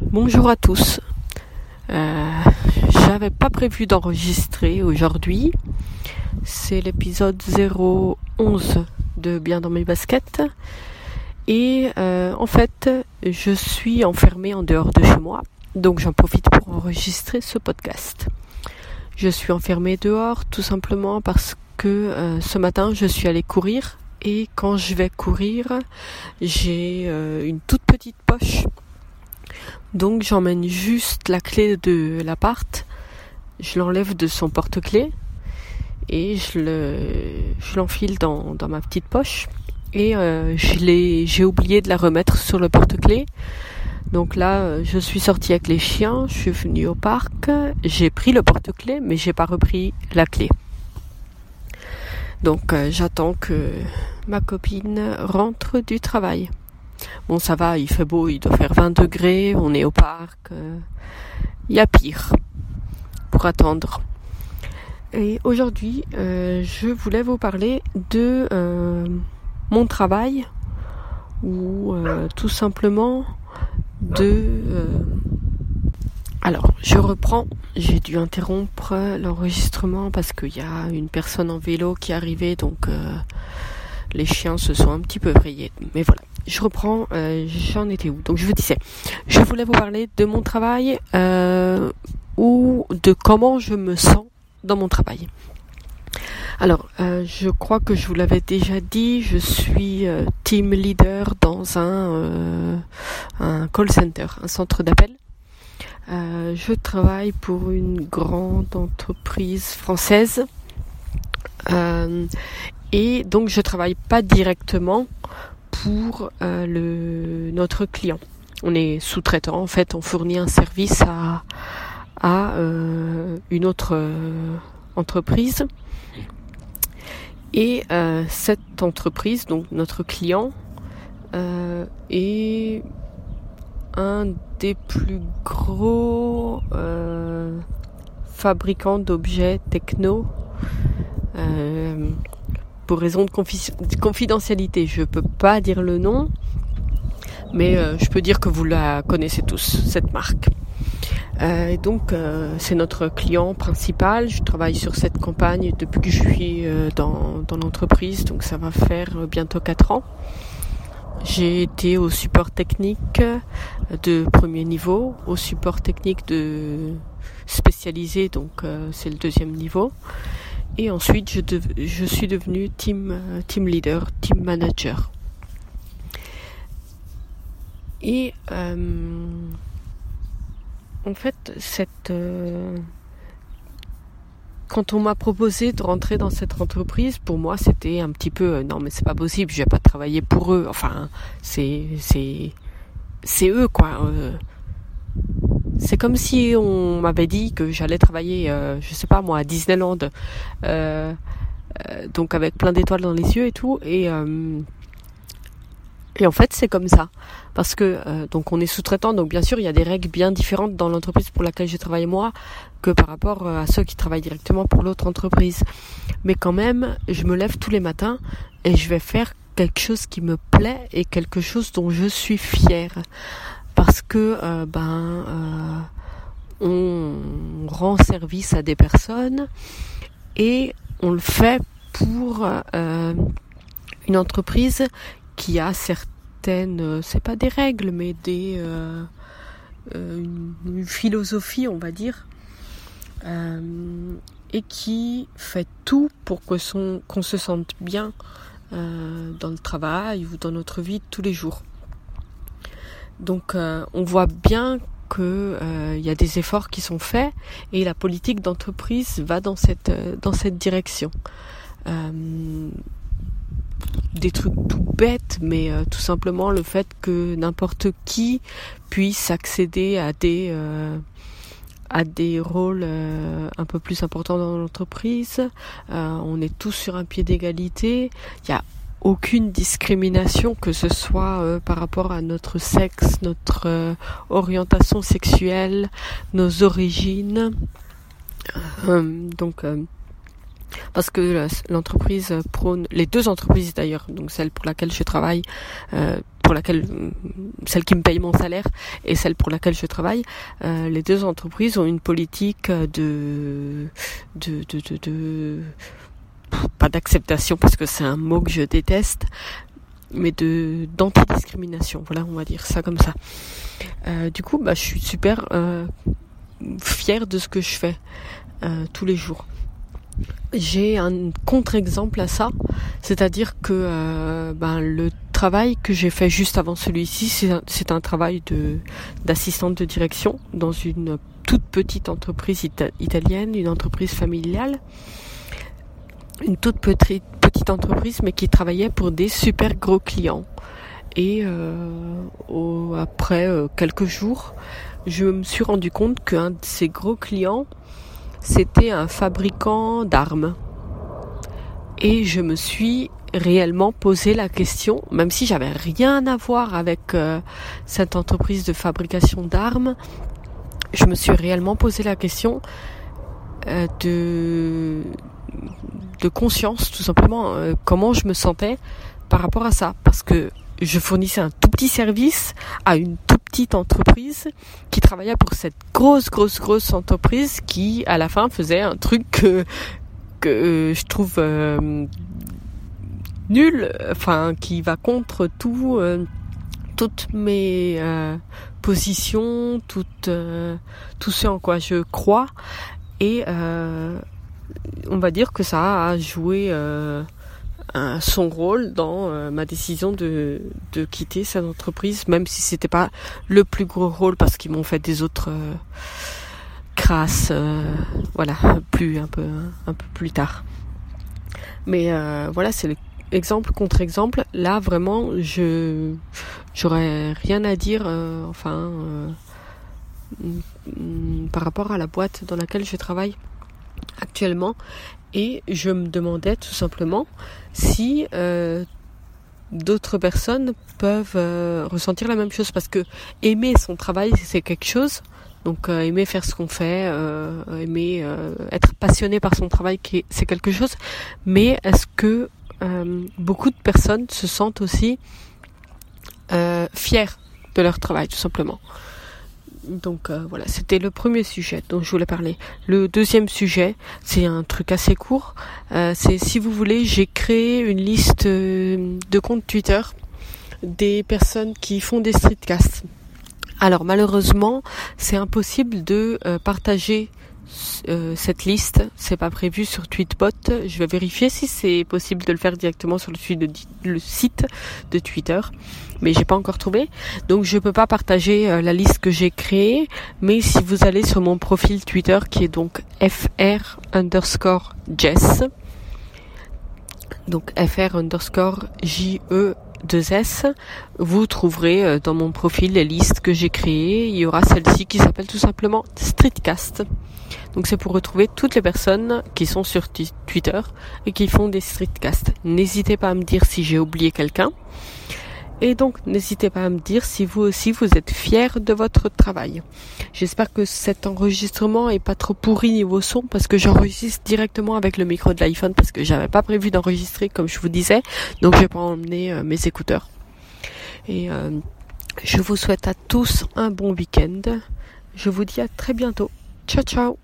Bonjour à tous. Euh, J'avais pas prévu d'enregistrer aujourd'hui. C'est l'épisode 011 de Bien dans mes baskets. Et euh, en fait, je suis enfermée en dehors de chez moi. Donc j'en profite pour enregistrer ce podcast. Je suis enfermée dehors tout simplement parce que euh, ce matin je suis allée courir et quand je vais courir j'ai une toute petite poche donc j'emmène juste la clé de l'appart, je l'enlève de son porte-clés et je le je l'enfile dans, ma petite poche et euh, j'ai oublié de la remettre sur le porte-clés. Donc là, euh, je suis sortie avec les chiens, je suis venue au parc, j'ai pris le porte-clés mais j'ai pas repris la clé. Donc euh, j'attends que ma copine rentre du travail. Bon, ça va, il fait beau, il doit faire 20 degrés, on est au parc. euh, Il y a pire pour attendre. Et aujourd'hui, euh, je voulais vous parler de euh, mon travail ou euh, tout simplement de... euh, alors, je reprends. J'ai dû interrompre l'enregistrement parce qu'il y a une personne en vélo qui est arrivée, donc euh, les chiens se sont un petit peu vrillés. Mais voilà, je reprends. euh, J'en étais où Donc je vous disais, je voulais vous parler de mon travail euh, ou de comment je me sens dans mon travail. Alors, euh, je crois que je vous l'avais déjà dit, je suis team leader dans un, call center, un centre d'appel. Je travaille pour une grande entreprise française. Et donc je travaille pas directement pour euh, le, notre client. On est sous-traitant, en fait, on fournit un service à, à euh, une autre euh, entreprise. Et cette entreprise, donc notre client, est un des plus gros fabricants d'objets techno. Pour raison de confi- de confidentialité, je peux pas dire le nom, mais euh, je peux dire que vous la connaissez tous, cette marque. Euh, donc, euh, c'est notre client principal. Je travaille sur cette campagne depuis que je suis dans, dans l'entreprise, donc ça va faire bientôt 4 ans. J'ai été au support technique de premier niveau, au support technique de spécialisé, donc c'est le deuxième niveau. Et ensuite, je, suis devenu team, euh, team leader, team manager. Et euh, en fait, cette, euh, quand on m'a proposé de rentrer dans cette entreprise, pour moi, c'était un petit peu euh, non, mais c'est pas possible. Je vais pas travailler pour eux. Enfin, c'est c'est eux quoi. C'est comme si on m'avait dit que j'allais travailler, euh, je sais pas moi, à Disneyland, euh, euh, donc avec plein d'étoiles dans les yeux et tout. Et euh, et en fait, c'est comme ça. Parce que euh, donc on est sous-traitant, donc bien sûr il y a des règles bien différentes dans l'entreprise pour laquelle je travaille moi que par rapport euh, à ceux qui travaillent directement pour l'autre entreprise. Mais quand même, je me lève tous les matins et je vais faire quelque chose qui me plaît et quelque chose dont je suis fière. Parce que euh, ben euh, on rend service à des personnes et on le fait pour euh, une entreprise qui a certaines, c'est pas des règles, mais des une, philosophie, on va dire, et qui fait tout pour que son qu'on se sente bien dans le travail ou dans notre vie tous les jours. Donc, euh, on voit bien que euh, y a des efforts qui sont faits et la politique d'entreprise va dans cette euh, dans cette direction. Euh, des trucs tout bêtes, mais euh, tout simplement le fait que n'importe qui puisse accéder à des euh, à des rôles euh, un peu plus importants dans l'entreprise. Euh, on est tous sur un pied d'égalité. Il y a aucune discrimination, que ce soit euh, par rapport à notre sexe, notre euh, orientation sexuelle, nos origines. Euh, donc euh, parce que l'entreprise prône, les deux entreprises d'ailleurs, donc celle pour laquelle je travaille, euh, pour laquelle, celle qui me paye mon salaire et celle pour laquelle je travaille, euh, les deux entreprises ont une politique de, de, de, de, de pas d'acceptation parce que c'est un mot que je déteste, mais de d'antidiscrimination. Voilà, on va dire ça comme ça. Euh, du coup, bah, je suis super euh, fière de ce que je fais euh, tous les jours. J'ai un contre-exemple à ça, c'est-à-dire que ben, le travail que j'ai fait juste avant celui-ci, c'est un, travail d'assistante de direction dans une toute petite entreprise italienne, une entreprise familiale une toute petite, entreprise, mais qui travaillait pour des super gros clients. Et euh, après euh, quelques jours, je me suis rendu compte qu'un de ces gros clients, c'était un fabricant d'armes. Et je me suis réellement posé la question, même si j'avais rien à voir avec euh, cette entreprise de fabrication d'armes, je me suis réellement posé la question de de conscience tout simplement euh, comment je me sentais par rapport à ça. Parce que je fournissais un tout petit service à une toute petite entreprise qui travaillait pour cette grosse grosse grosse entreprise qui à la fin faisait un truc que, que je trouve euh, nul enfin qui va contre tout euh, toutes mes positions tout ce en quoi je crois. Et on va dire que ça a joué euh, son rôle dans euh, ma décision de, quitter cette entreprise, même si c'était pas le plus gros rôle parce qu'ils m'ont fait des autres euh, crasses, voilà, plus un peu un peu plus tard. Mais voilà, c'est l'exemple contre exemple. Là, vraiment, je j'aurais rien à dire, enfin, par rapport à la boîte dans laquelle je travaille actuellement. Et je me demandais tout simplement si euh, d'autres personnes peuvent euh, ressentir la même chose. Parce que aimer son travail c'est quelque chose. Donc euh, aimer faire ce qu'on fait aimer être passionné par son travail c'est quelque chose. Mais est-ce que beaucoup de personnes se sentent aussi fiers de leur travail tout simplement? Donc euh, voilà, c'était le premier sujet dont je voulais parler. Le deuxième sujet, c'est un truc assez court. Euh, c'est si vous voulez, j'ai créé une liste euh, de comptes Twitter des personnes qui font des streetcasts. Alors malheureusement, c'est impossible de partager euh, cette liste. C'est pas prévu sur Tweetbot. Je vais vérifier si c'est possible de le faire directement sur le, site de Twitter, mais j'ai pas encore trouvé. Donc je peux pas partager euh, la liste que j'ai créée. Mais si vous allez sur mon profil Twitter qui est donc fr underscore jess, donc fr underscore j e 2S, vous trouverez euh, dans mon profil les listes que j'ai créées. Il y aura celle-ci qui s'appelle tout simplement Streetcast. Donc c'est pour retrouver toutes les personnes qui sont sur Twitter et qui font des streetcasts. N'hésitez pas à me dire si j'ai oublié quelqu'un. Et donc n'hésitez pas à me dire si vous aussi vous êtes fier de votre travail. J'espère que cet enregistrement est pas trop pourri niveau son parce que j'enregistre directement avec le micro de l'iPhone parce que j'avais pas prévu d'enregistrer comme je vous disais. Donc je vais pas emmener euh, mes écouteurs. Et euh, je vous souhaite à tous un bon week-end. Je vous dis à très bientôt. Ciao ciao